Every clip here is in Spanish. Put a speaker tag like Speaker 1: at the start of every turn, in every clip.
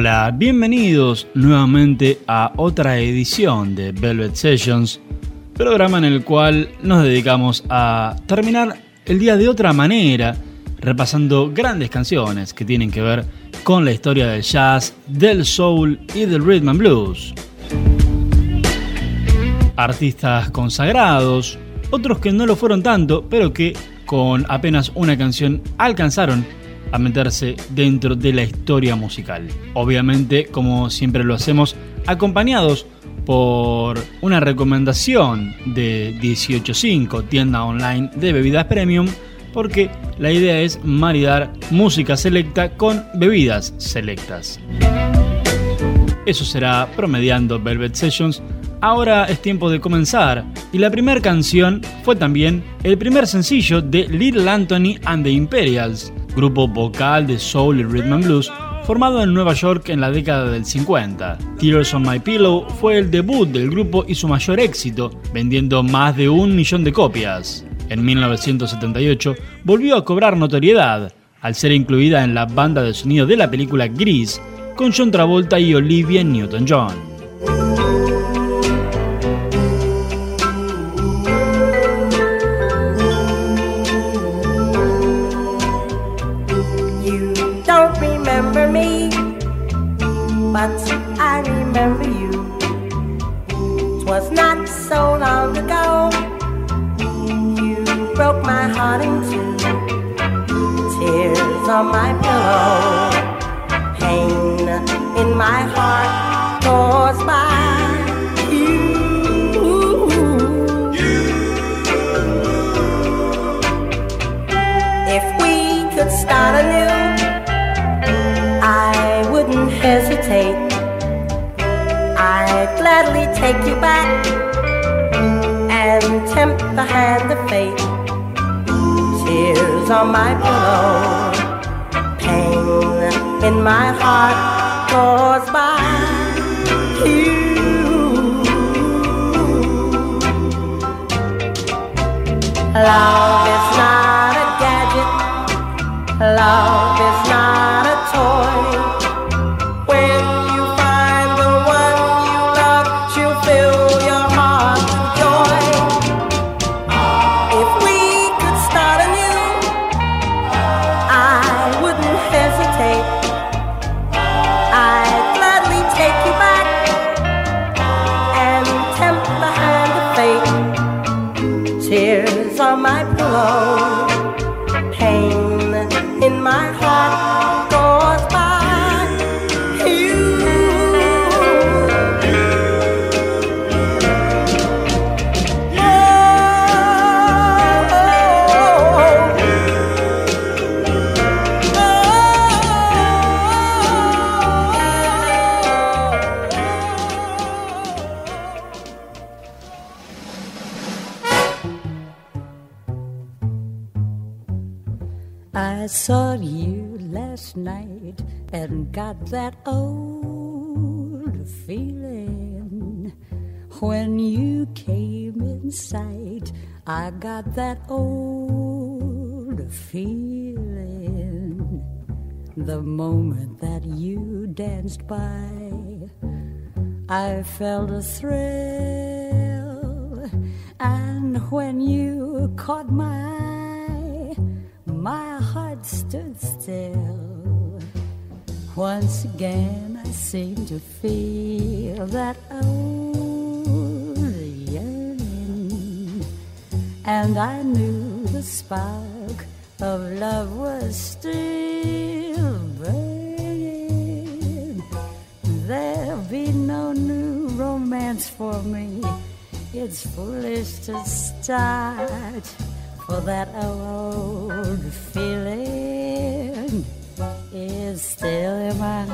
Speaker 1: Hola, bienvenidos nuevamente a otra edición de Velvet Sessions, programa en el cual nos dedicamos a terminar el día de otra manera, repasando grandes canciones que tienen que ver con la historia del jazz, del soul y del rhythm and blues. Artistas consagrados, otros que no lo fueron tanto, pero que con apenas una canción alcanzaron a meterse dentro de la historia musical. Obviamente, como siempre lo hacemos, acompañados por una recomendación de 185 tienda online de bebidas premium, porque la idea es maridar música selecta con bebidas selectas. Eso será promediando Velvet Sessions. Ahora es tiempo de comenzar y la primera canción fue también el primer sencillo de Little Anthony and the Imperials, grupo vocal de soul y rhythm and blues formado en Nueva York en la década del 50. Tears on My Pillow fue el debut del grupo y su mayor éxito, vendiendo más de un millón de copias. En 1978 volvió a cobrar notoriedad al ser incluida en la banda de sonido de la película Gris con John Travolta y Olivia Newton-John.
Speaker 2: Twas not so long ago, you broke my heart in two. Tears on my pillow, pain in my heart caused by you. If we could start anew take you back and tempt the hand of fate. Tears on my pillow, pain in my heart caused by you. Love is
Speaker 3: got that old feeling when you came in sight. I got that old feeling the moment that you danced by. I felt a thrill, and when you caught my eye, my heart stood still. Once again, I seemed to feel that old yearning, and I knew the spark of love was still burning. There'll be no new romance for me. It's foolish to start that old feeling is still in my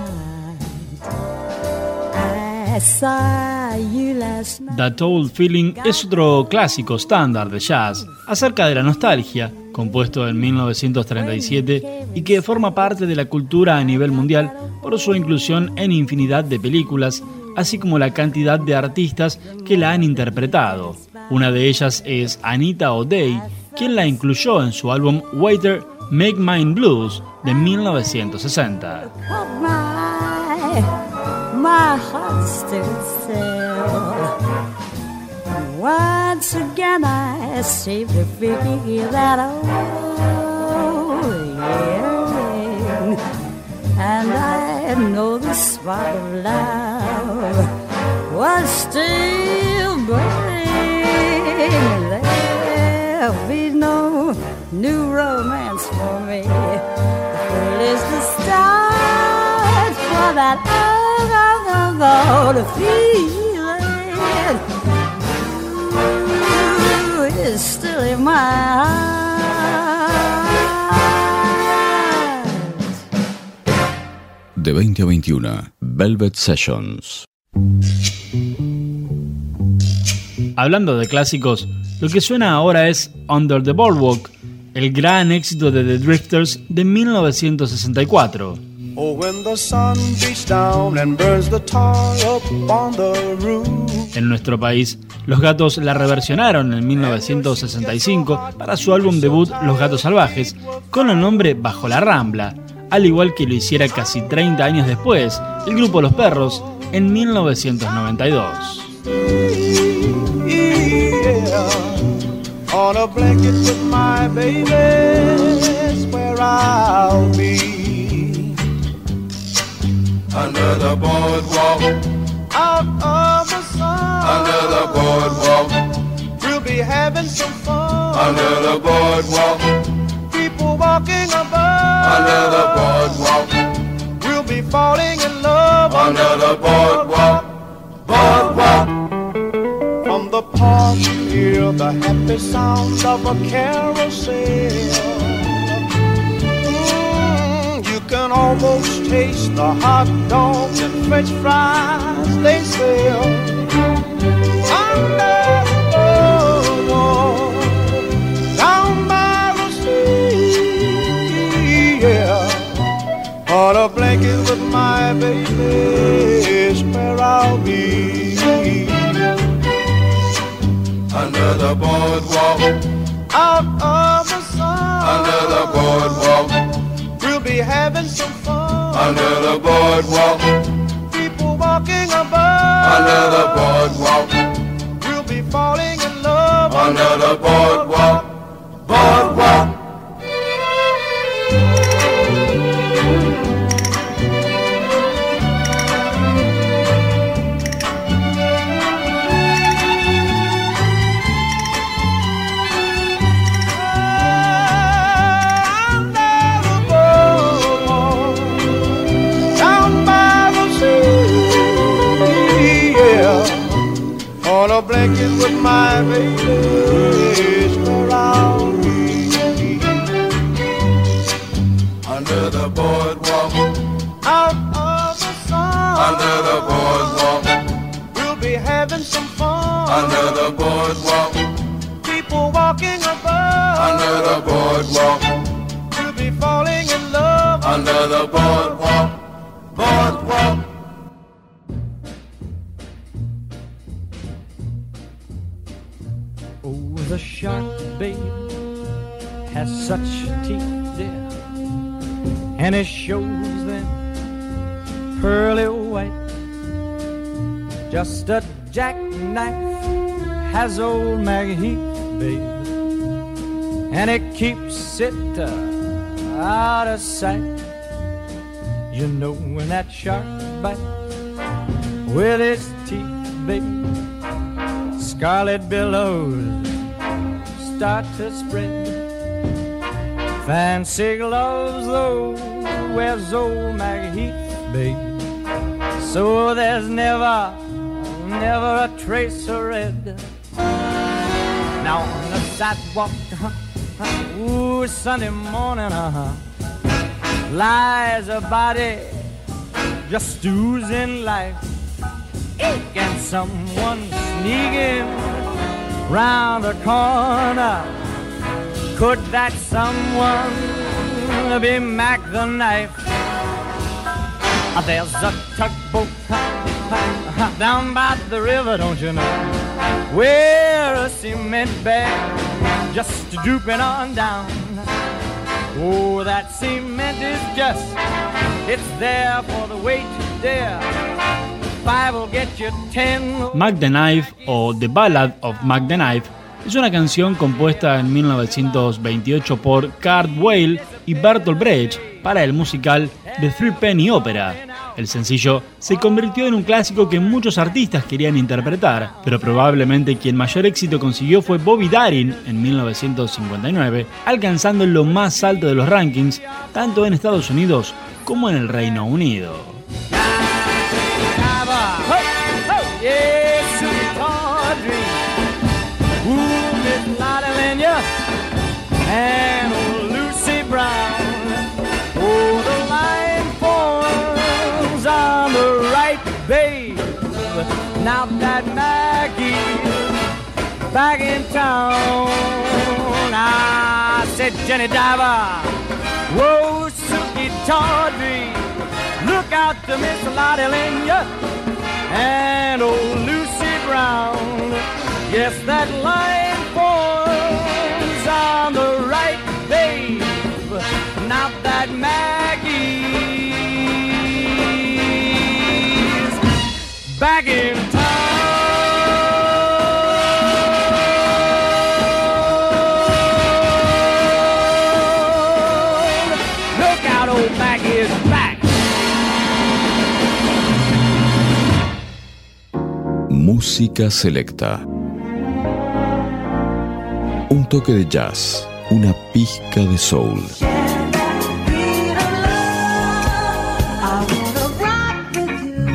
Speaker 1: That Old Feeling es otro clásico estándar de jazz acerca de la nostalgia, compuesto en 1937 y que forma parte de la cultura a nivel mundial por su inclusión en infinidad de películas, así como la cantidad de artistas que la han interpretado. Una de ellas es Anita O'Day, quien la incluyó en su álbum Waiter Make Mine Blues de 1960.
Speaker 3: my heart stood still. Once again I seem to feel that oh yeah, and I know the spark of love was still burning. There'll be no new romance for me. The is the start for that feeling Ooh, still in my heart.
Speaker 4: De 20 a 21, Velvet Sessions.
Speaker 1: Hablando de clásicos, lo que suena ahora es Under the Boardwalk, el gran éxito de The Drifters de 1964.
Speaker 5: Oh, when the sun beats down and burns the tar up on the roof.
Speaker 1: En nuestro país, Los Gatos la reversionaron en 1965 para su álbum debut Los Gatos Salvajes, con el nombre Bajo la Rambla, al igual que lo hiciera casi 30 años después el grupo Los Perros en 1992.
Speaker 5: Yeah. On a blanket with my baby, is where I'll be.
Speaker 6: Under the boardwalk,
Speaker 5: Out of the sun,
Speaker 6: under the boardwalk,
Speaker 5: we'll be having some fun.
Speaker 6: under the boardwalk,
Speaker 5: People walking above,
Speaker 6: under the boardwalk,
Speaker 5: we'll be falling in love.
Speaker 6: Under the boardwalk, boardwalk.
Speaker 5: From the park, hear the happy sounds of a carousel. Mm, you can almost taste the hot dogs and french fries they sell. Under the boardwalk, down by the sea, yeah. On a blanket with my baby is where I'll be.
Speaker 6: Under the boardwalk,
Speaker 5: out of the sun.
Speaker 6: under the boardwalk,
Speaker 5: We'll be having some fun.
Speaker 6: under the boardwalk,
Speaker 5: People walking above.
Speaker 6: under the boardwalk,
Speaker 5: We'll be falling in love.
Speaker 6: under the boardwalk, boardwalk.
Speaker 5: The boardwalk, People walking above.
Speaker 6: under the boardwalk,
Speaker 5: We'll be falling in love.
Speaker 6: under the boardwalk, boardwalk.
Speaker 7: Oh, the shark, babe, has such teeth, dear, and it shows them pearly white. Just a jackknife has old Maggie Heath, babe, and it keeps it uh, out of sight. You know when that shark bites with its teeth, babe scarlet billows start to spread. Fancy gloves, though, wears old Maggie Heath, babe. So there's never, never a trace of red. Now on the sidewalk, uh-huh, ooh, Sunday morning, uh-huh, lies a body just oozing life and someone sneaking round the corner. Could that someone be Mac the knife? Ah, There's a tugboat down by the river, don't you know? Where a cement bag just drooping on down. Oh, that cement is just, it's there for the weight to dare.
Speaker 1: Mac the Knife o The Ballad of Mac the Knife es una canción compuesta en 1928 por Kurt Weill y Bertolt Brecht para el musical The Three Penny Opera. El sencillo se convirtió en un clásico que muchos artistas querían interpretar, pero probablemente quien mayor éxito consiguió fue Bobby Darin en 1959, alcanzando lo más alto de los rankings, tanto en Estados Unidos como en el Reino Unido.
Speaker 7: Now that Maggie's back in town, I said, Jenny Diver, whoa, Suki Tawdry, look out to Miss Lotte Lenya and old Lucy Brown. Yes, that line forms on the right, babe. Now that Maggie's back in
Speaker 4: Música selecta. Un toque de jazz, una pizca de soul.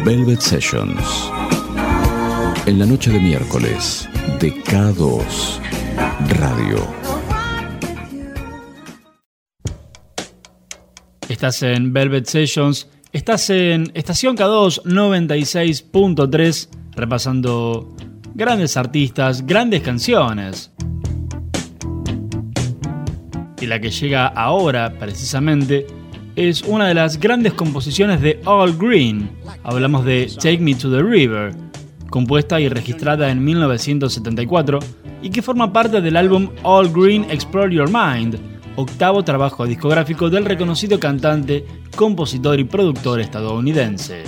Speaker 4: Velvet Sessions. En la noche de miércoles, de K2 Radio.
Speaker 1: Estás en Velvet Sessions, estás en Estación K2 96.3, repasando grandes artistas, grandes canciones. Y la que llega ahora, precisamente, es una de las grandes composiciones de All Green. Hablamos de Take Me to the River, compuesta y registrada en 1974 y que forma parte del álbum All Green Explore Your Mind, octavo trabajo discográfico del reconocido cantante, compositor y productor estadounidense.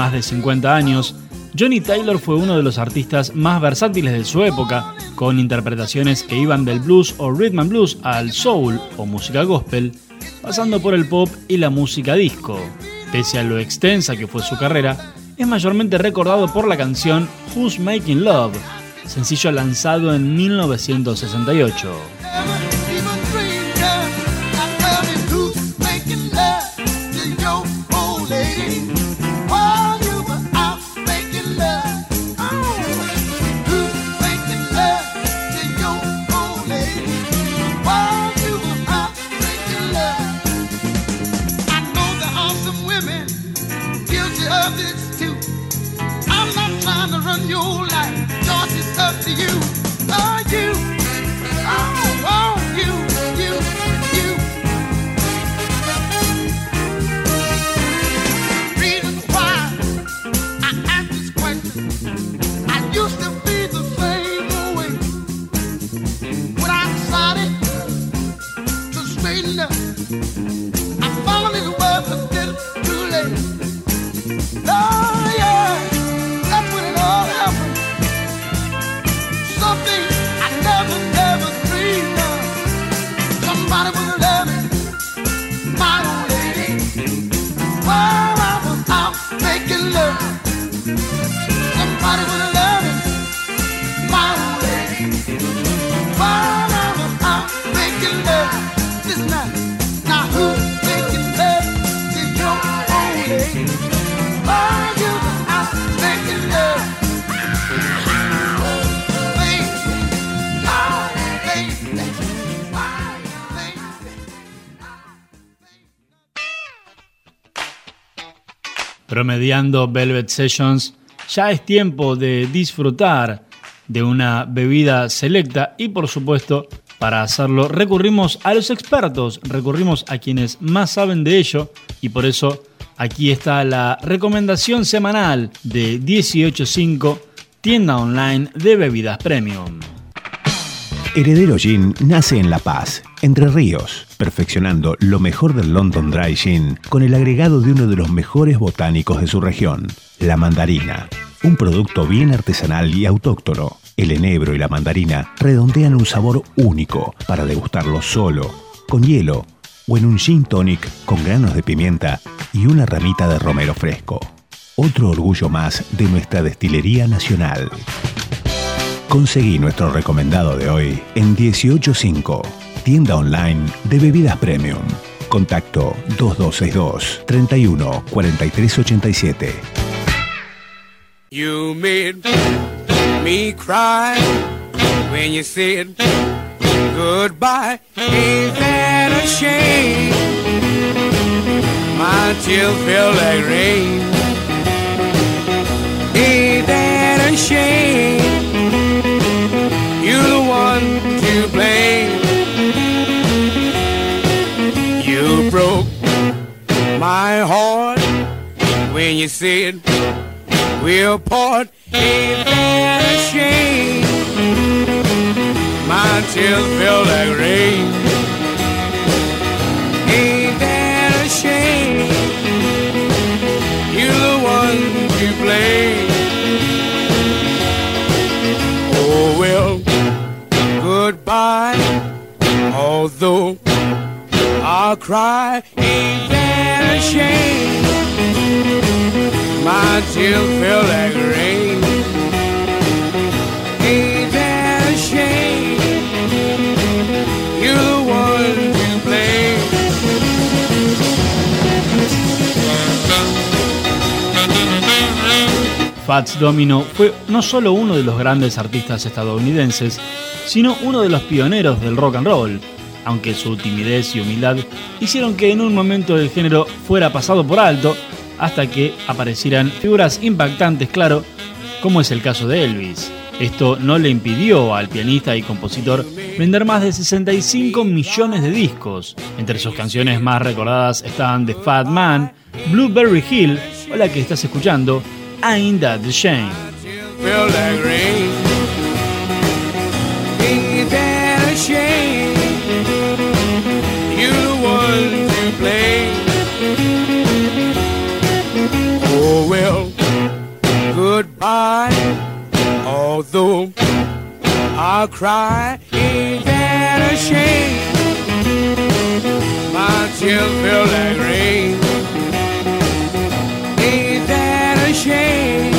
Speaker 1: Más de 50 años, Johnny Taylor fue uno de los artistas más versátiles de su época, con interpretaciones que iban del blues o rhythm and blues al soul o música gospel, pasando por el pop y la música disco. Pese a lo extensa que fue su carrera, es mayormente recordado por la canción Who's Making Love, sencillo lanzado en 1968. Promediando Velvet Sessions, ya es tiempo de disfrutar de una bebida selecta y por supuesto para hacerlo recurrimos a los expertos, recurrimos a quienes más saben de ello y por eso aquí está la recomendación semanal de 185 tienda online de bebidas premium.
Speaker 8: Heredero Gin nace en La Paz, Entre Ríos, perfeccionando lo mejor del London Dry Gin con el agregado de uno de los mejores botánicos de su región, la mandarina. Un producto bien artesanal y autóctono. El enebro y la mandarina redondean un sabor único para degustarlo solo, con hielo o en un gin tonic con granos de pimienta y una ramita de romero fresco. Otro orgullo más de nuestra destilería nacional. Conseguí nuestro recomendado de hoy en 185, tienda online de bebidas premium. Contacto 2262 31 43 87.
Speaker 9: You made me cry when you said goodbye. Ain't that a? My tears feel like rain. Ain't that a? My heart when you said we'll part. Ain't that a shame? My tears feel like rain. Ain't that a shame? You're the one to blame. Oh well, goodbye. Although I'll cry,
Speaker 1: Fats Domino fue no solo uno de los grandes artistas estadounidenses, sino uno de los pioneros del rock and roll, aunque su timidez y humildad hicieron que en un momento el género fuera pasado por alto hasta que aparecieran figuras impactantes, claro, como es el caso de Elvis. Esto no le impidió al pianista y compositor vender más de 65 millones de discos. Entre sus canciones más recordadas están The Fat Man, Blueberry Hill o la que estás escuchando, Ain't That the Shame.
Speaker 9: I,
Speaker 10: although I cry, ain't that a shame? My tears feel like rain. Ain't that a shame?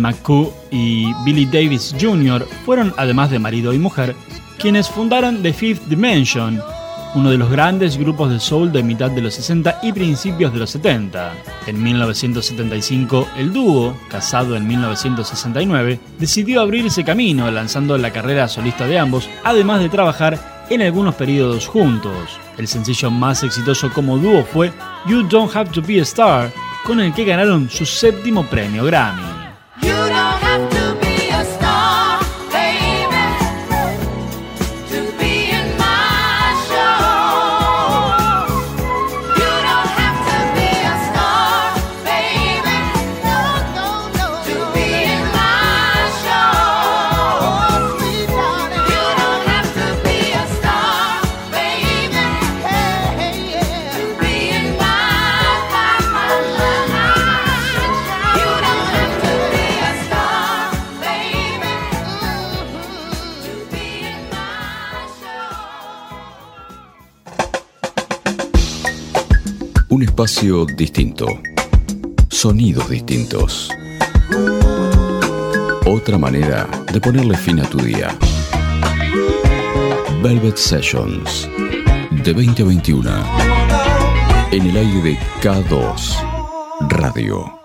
Speaker 1: McCoo y Billy Davis Jr. fueron, además de marido y mujer, quienes fundaron The Fifth Dimension, uno de los grandes grupos de soul de mitad de los 60 y principios de los 70. En 1975, el dúo, casado en 1969, decidió abrirse camino lanzando la carrera solista de ambos, además de trabajar en algunos periodos juntos. El sencillo más exitoso como dúo fue You Don't Have to Be a Star, con el que ganaron su séptimo premio Grammy.
Speaker 4: espacio distinto. Sonidos distintos. Otra manera de ponerle fin a tu día. Velvet Sessions. De 20 a 21. En el aire de K2. Radio.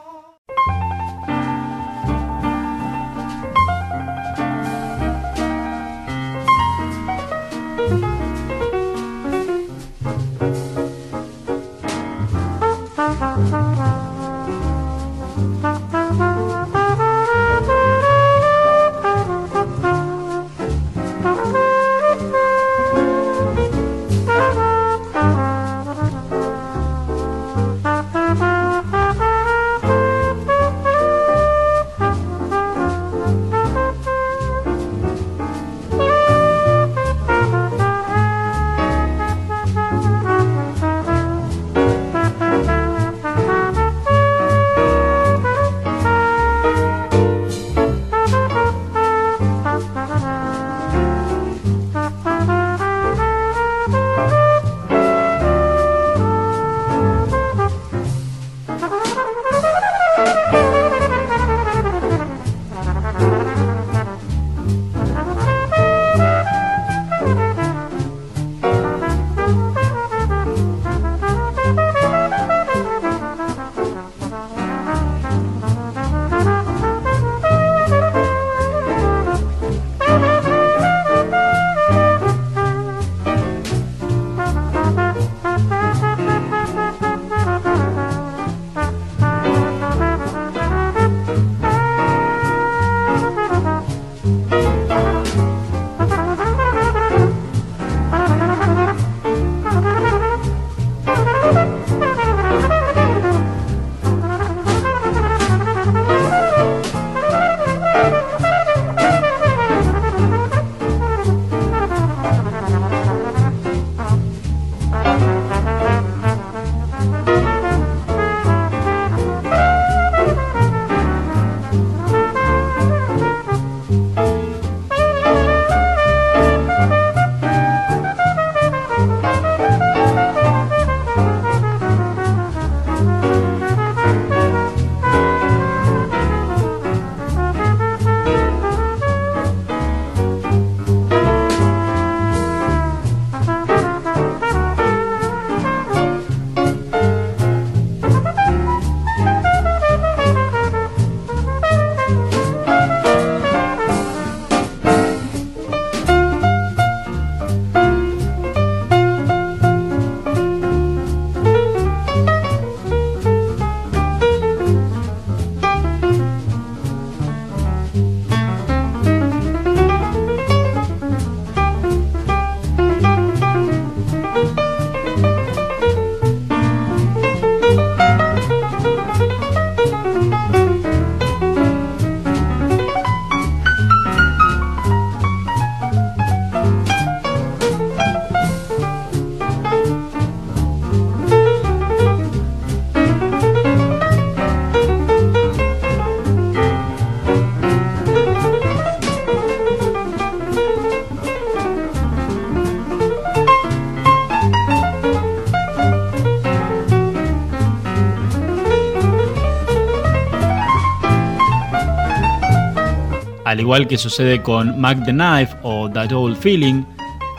Speaker 1: Igual que sucede con Mac the Knife o That Old Feeling,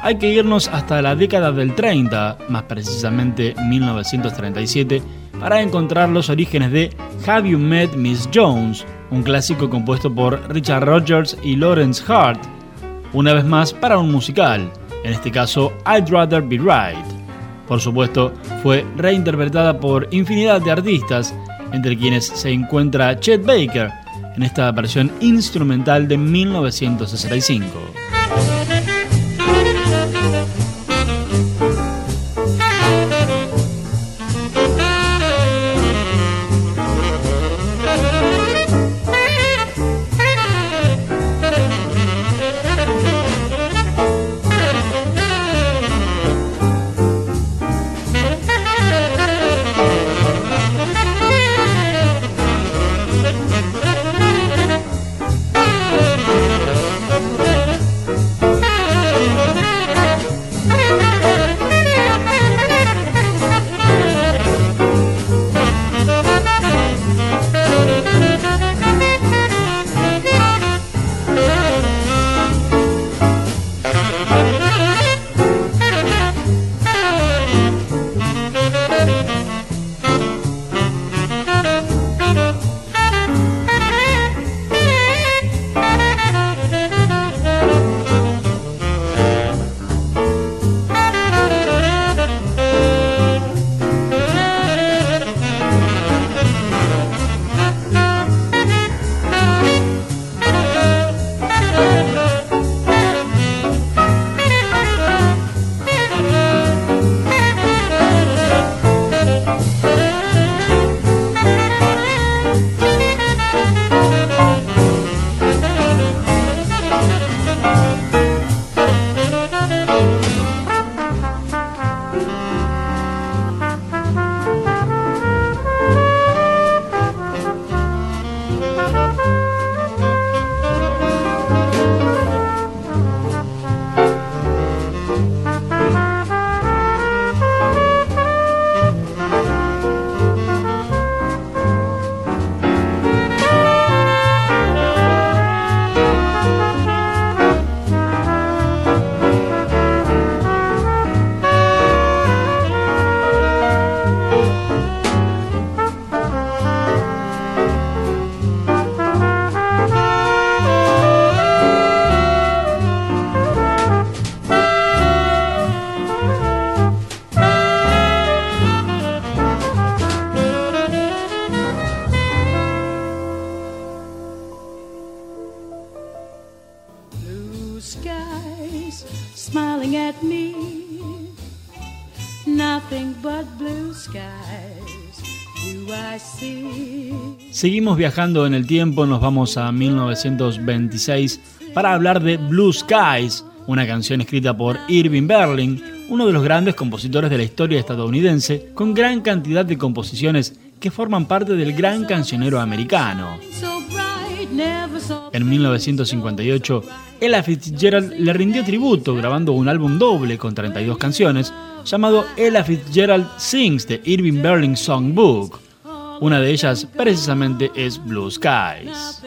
Speaker 1: hay que irnos hasta la década del 30, más precisamente 1937, para encontrar los orígenes de Have You Met Miss Jones, un clásico compuesto por Richard Rogers y Lawrence Hart, una vez más para un musical, en este caso I'd Rather Be Right. Por supuesto, fue reinterpretada por infinidad de artistas, entre quienes se encuentra Chet Baker, en esta versión instrumental de 1965. Seguimos viajando en el tiempo, nos vamos a 1926 para hablar de Blue Skies, una canción escrita por Irving Berlin, uno de los grandes compositores de la historia estadounidense, con gran cantidad de composiciones que forman parte del gran cancionero americano. En 1958, Ella Fitzgerald le rindió tributo grabando un álbum doble con 32 canciones llamado Ella Fitzgerald Sings The Irving Berlin Songbook. Una de ellas precisamente es Blue Skies.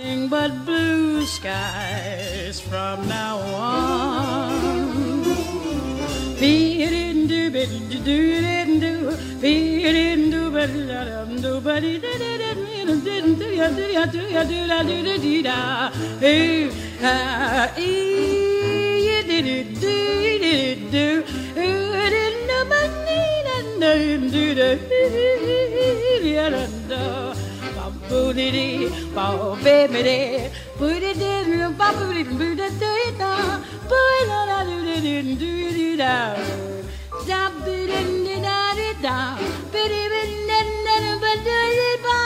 Speaker 3: name do the yalanda boodity bow baby boodity bow boodity boodity da boy la la do do do do do da da boodity da da da
Speaker 11: bitty bitty da da da ba do do ba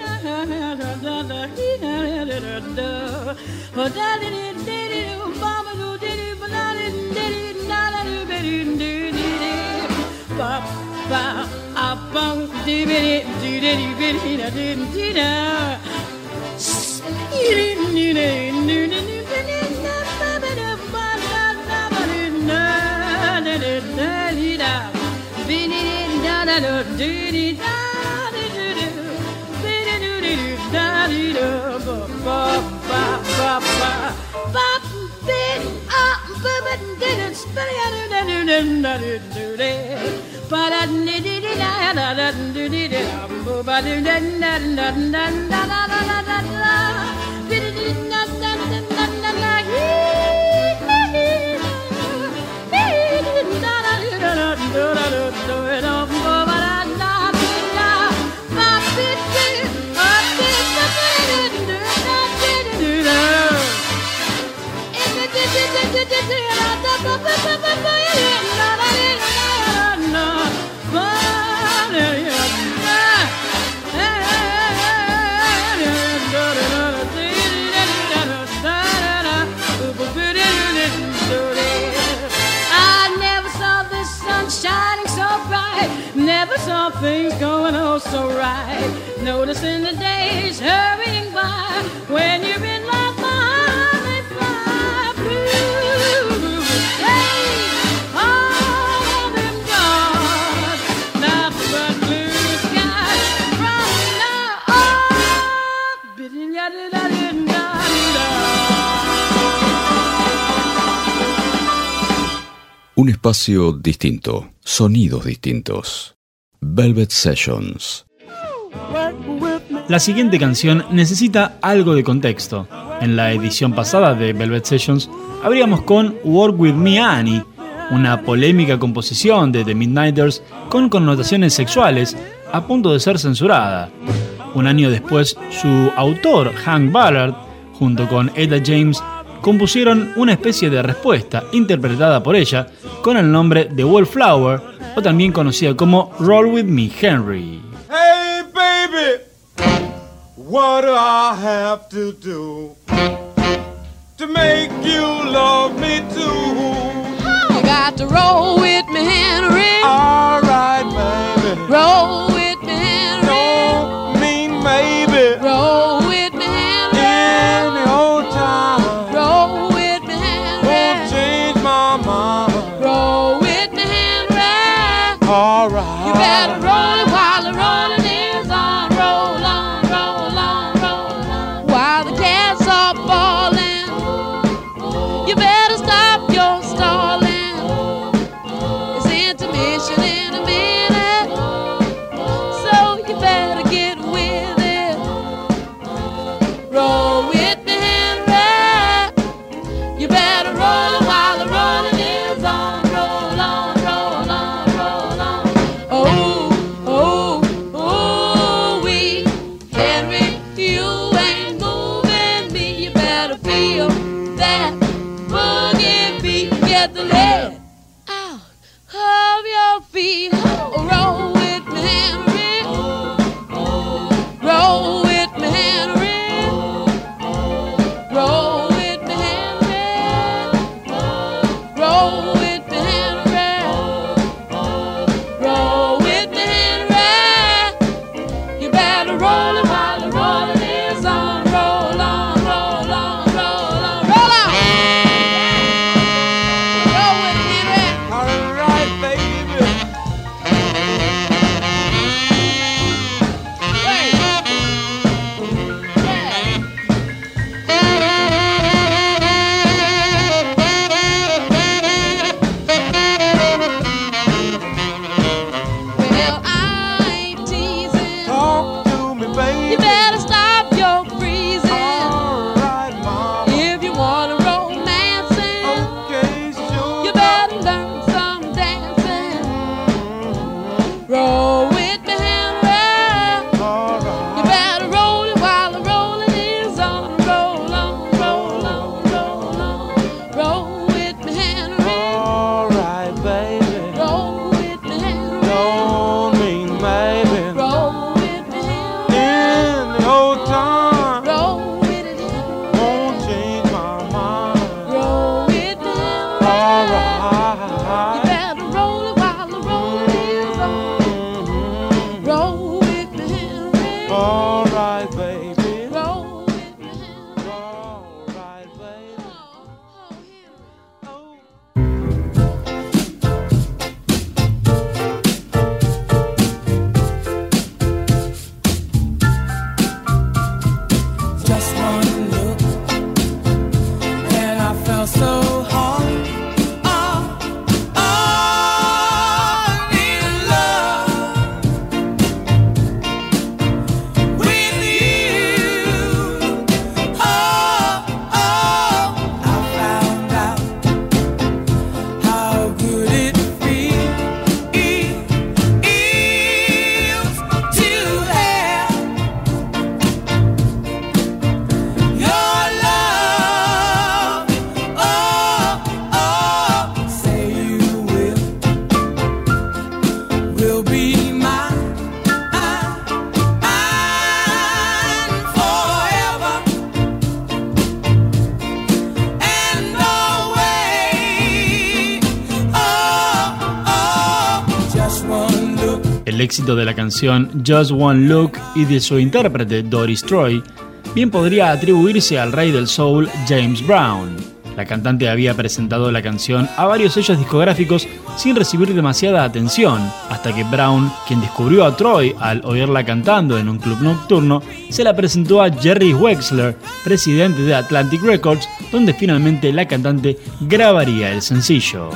Speaker 11: da da da da da da da da da da ba a bong dee biddy dee dee biddy da dee dee da. Bop, bop, bop, bop, da da da Going so right. Noticing the days hurrying by when you're in love. my they blue.
Speaker 4: Un espacio distinto, sonidos distintos. Velvet Sessions.
Speaker 1: La siguiente canción necesita algo de contexto. En la edición pasada de Velvet Sessions abríamos con Work With Me Annie, una polémica composición de The Midnighters con connotaciones sexuales a punto de ser censurada. Un año después, su autor, Hank Ballard, junto con Etta James, compusieron una especie de respuesta interpretada por ella con el nombre de Wallflower, o también conocida como Roll With Me Henry.
Speaker 12: Hey, baby, what do I have to do to make you love me too?
Speaker 13: You got to roll with me, Henry.
Speaker 12: All right, baby.
Speaker 13: Roll with
Speaker 1: éxito de la canción Just One Look y de su intérprete Doris Troy bien podría atribuirse al rey del soul James Brown. La cantante había presentado la canción a varios sellos discográficos sin recibir demasiada atención, hasta que Brown, quien descubrió a Troy al oírla cantando en un club nocturno, se la presentó a Jerry Wexler, presidente de Atlantic Records, donde finalmente la cantante grabaría el sencillo.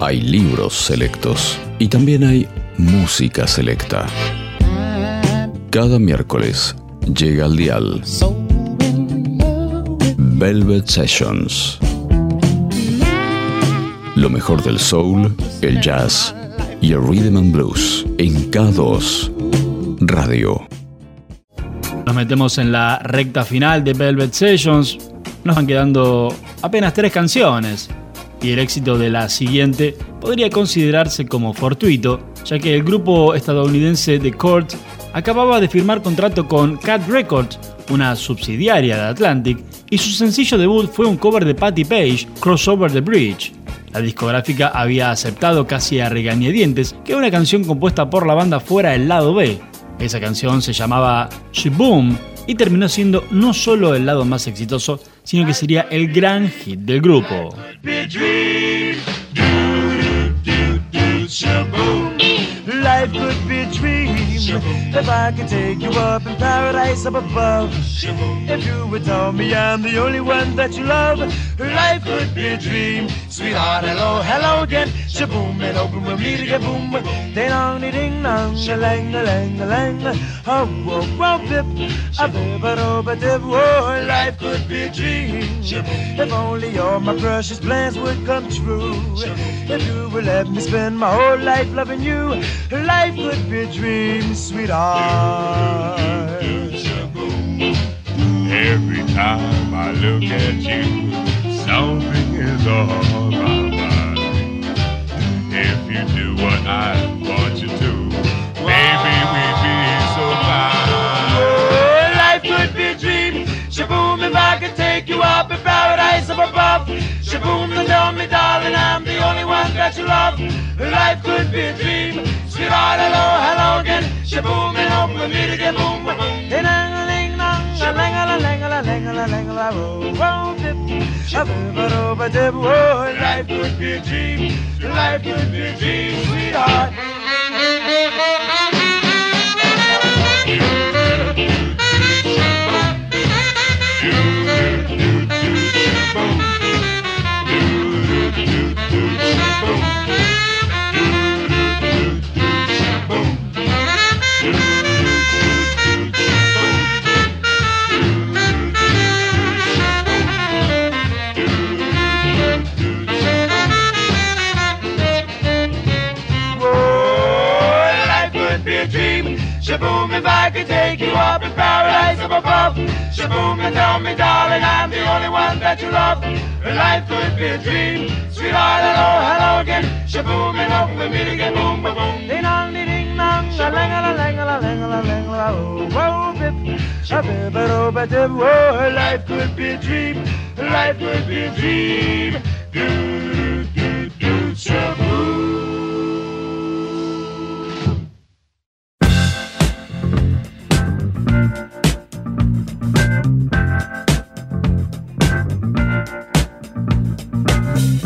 Speaker 4: Hay libros selectos y también hay música selecta. Cada miércoles llega al dial Velvet Sessions. Lo mejor del soul, el jazz y el rhythm and blues en K2 Radio.
Speaker 1: Nos metemos en la recta final de Velvet Sessions. Nos van quedando apenas tres canciones y el éxito de la siguiente podría considerarse como fortuito, ya que el grupo estadounidense The Court acababa de firmar contrato con Cat Records, una subsidiaria de Atlantic, y su sencillo debut fue un cover de Patti Page, Crossover the Bridge. La discográfica había aceptado casi a regañadientes que una canción compuesta por la banda fuera el lado B. Esa canción se llamaba Boom y terminó siendo no solo el lado más exitoso, sino que sería el gran hit del grupo.
Speaker 6: Life could be a dream if I could take you up in paradise up above. If you would tell me I'm the only one that you love, life could be a dream. Sweetheart, hello, hello again. Shaboom, and open with me to get boom. Ding dong, ding dong, a lang, a lang, a lang. Oh, whoa, whoa, dip, a bip, a do, a dip. Oh, life could be a dream. If only all my precious plans would come true. If you would let me spend my whole life loving you, life could be a dream, sweetheart.
Speaker 9: Every time I look at you, something is mind. If you do what I want you to, baby, we'd be so fine.
Speaker 6: Oh, life could be a dream. Shaboom, if I could take you up in paradise up above. Shaboom, and tell me, darling, I'm the only one that you love. Life could be a dream. Sweetheart, hello, hello again. Shaboom, and hope for me to get boom. Ding Lang a langala langala won't lang A booba dib, oh, life could be a dream, life could be a dream, sweetheart. Boom. Shaboom, if I could take you up in paradise up above. Shaboom, and tell me, darling, I'm the only one that you love. Life could be a dream. Sweetheart, hello, hello again. Shaboom, and hope for me to get boom, boom, boom. Ding dong, ding ding dong, a lang a lang a lang a lang a oh, oh, bip, a bip, a do, ba dip. Oh, life could be a dream. Life could be a dream. Do, do, do, shaboom.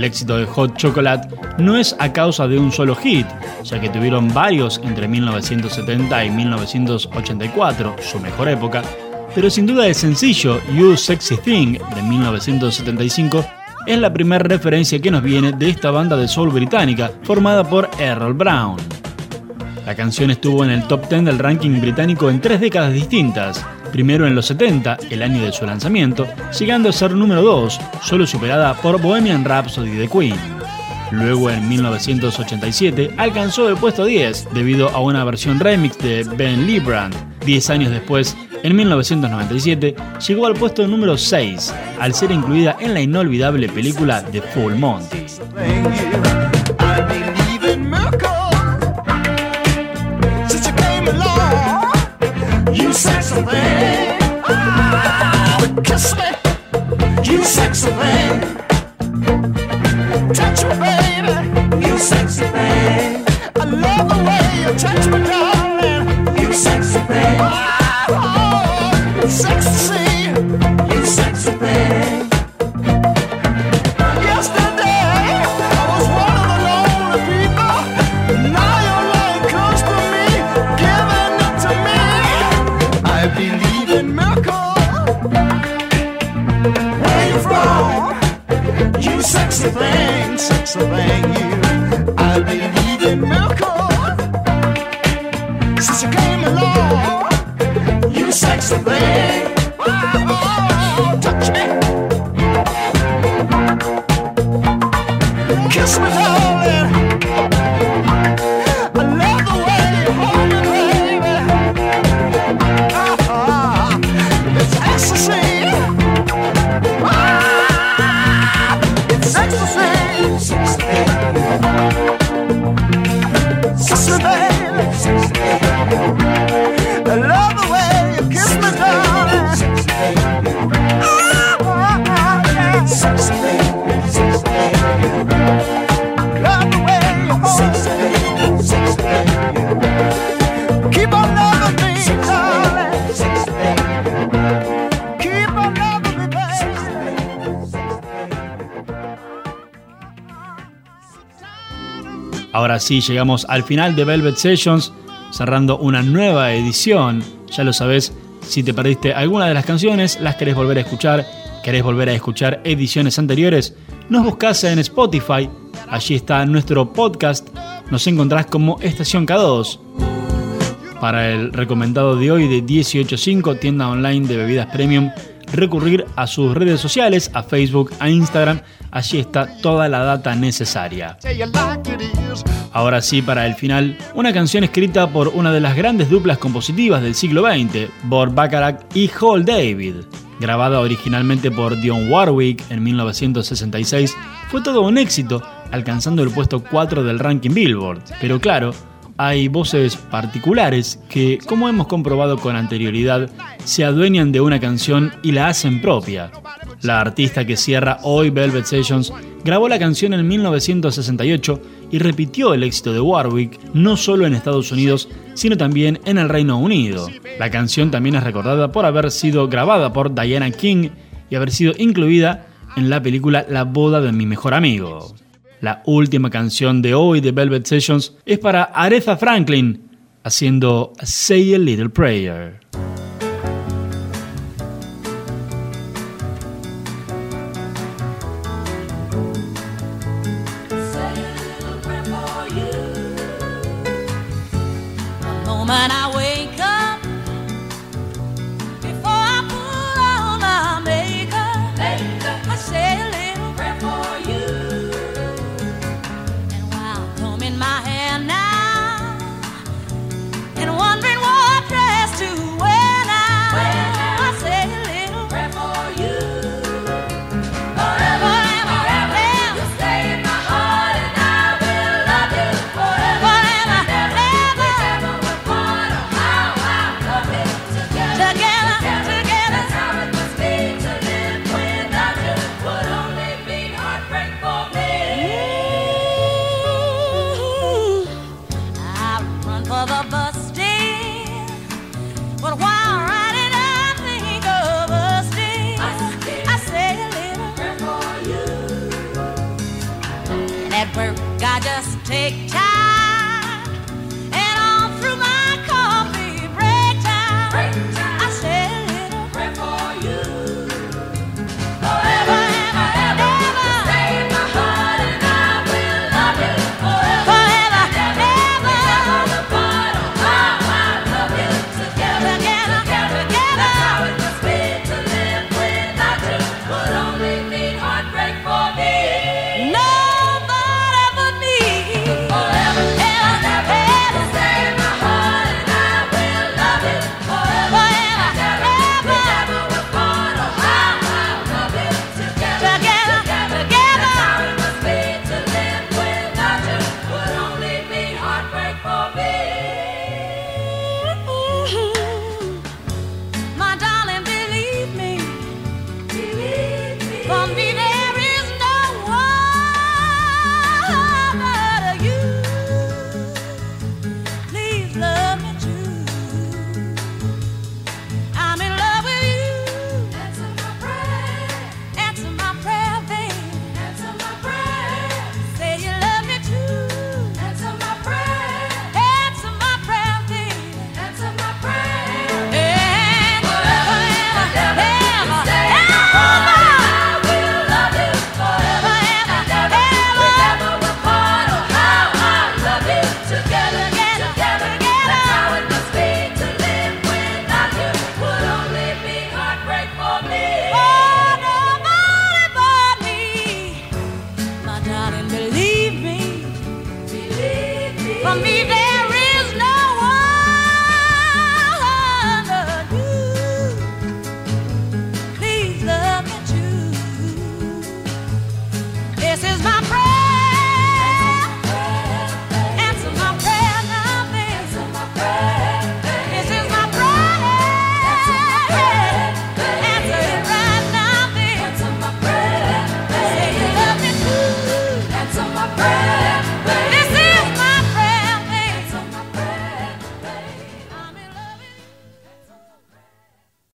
Speaker 1: El éxito de Hot Chocolate no es a causa de un solo hit, ya que tuvieron varios entre 1970 y 1984, su mejor época, pero sin duda el sencillo You Sexy Thing de 1975 es la primera referencia que nos viene de esta banda de soul británica formada por Errol Brown. La canción estuvo en el top 10 del ranking británico en tres décadas distintas, primero en los 70, el año de su lanzamiento, llegando a ser número 2, solo superada por Bohemian Rhapsody de Queen. Luego en 1987 alcanzó el puesto 10 debido a una versión remix de Ben Librand. 10 años después, en 1997, llegó al puesto número 6 al ser incluida en la inolvidable película The Full Monty.
Speaker 5: Sexy. Ah, you sexy. Touch me, baby, you sexy. I love the way you touch me, darling. You sexy. Oh, sexy,
Speaker 1: Ahora sí, llegamos al final de Velvet Sessions, cerrando una nueva edición. Ya lo sabes, si te perdiste alguna de las canciones, las querés volver a escuchar, querés volver a escuchar ediciones anteriores, nos buscas en Spotify, allí está nuestro podcast, nos encontrás como Estación K2. Para el recomendado de hoy de 18.5, tienda online de bebidas premium, recurrir a sus redes sociales, a Facebook, a Instagram, allí está toda la data necesaria. Ahora sí, para el final, una canción escrita por una de las grandes duplas compositivas del siglo XX, Bob Bacharach y Hall David. Grabada originalmente por Dionne Warwick en 1966, fue todo un éxito, alcanzando el puesto 4 del ranking Billboard. Pero claro, hay voces particulares que, como hemos comprobado con anterioridad, se adueñan de una canción y la hacen propia. La artista que cierra hoy Velvet Sessions grabó la canción en 1968 y repitió el éxito de Warwick no solo en Estados Unidos, sino también en el Reino Unido. La canción también es recordada por haber sido grabada por Diana King y haber sido incluida en la película La boda de mi mejor amigo. La última canción de hoy de Velvet Sessions es para Aretha Franklin, haciendo Say a Little Prayer.
Speaker 14: but I was.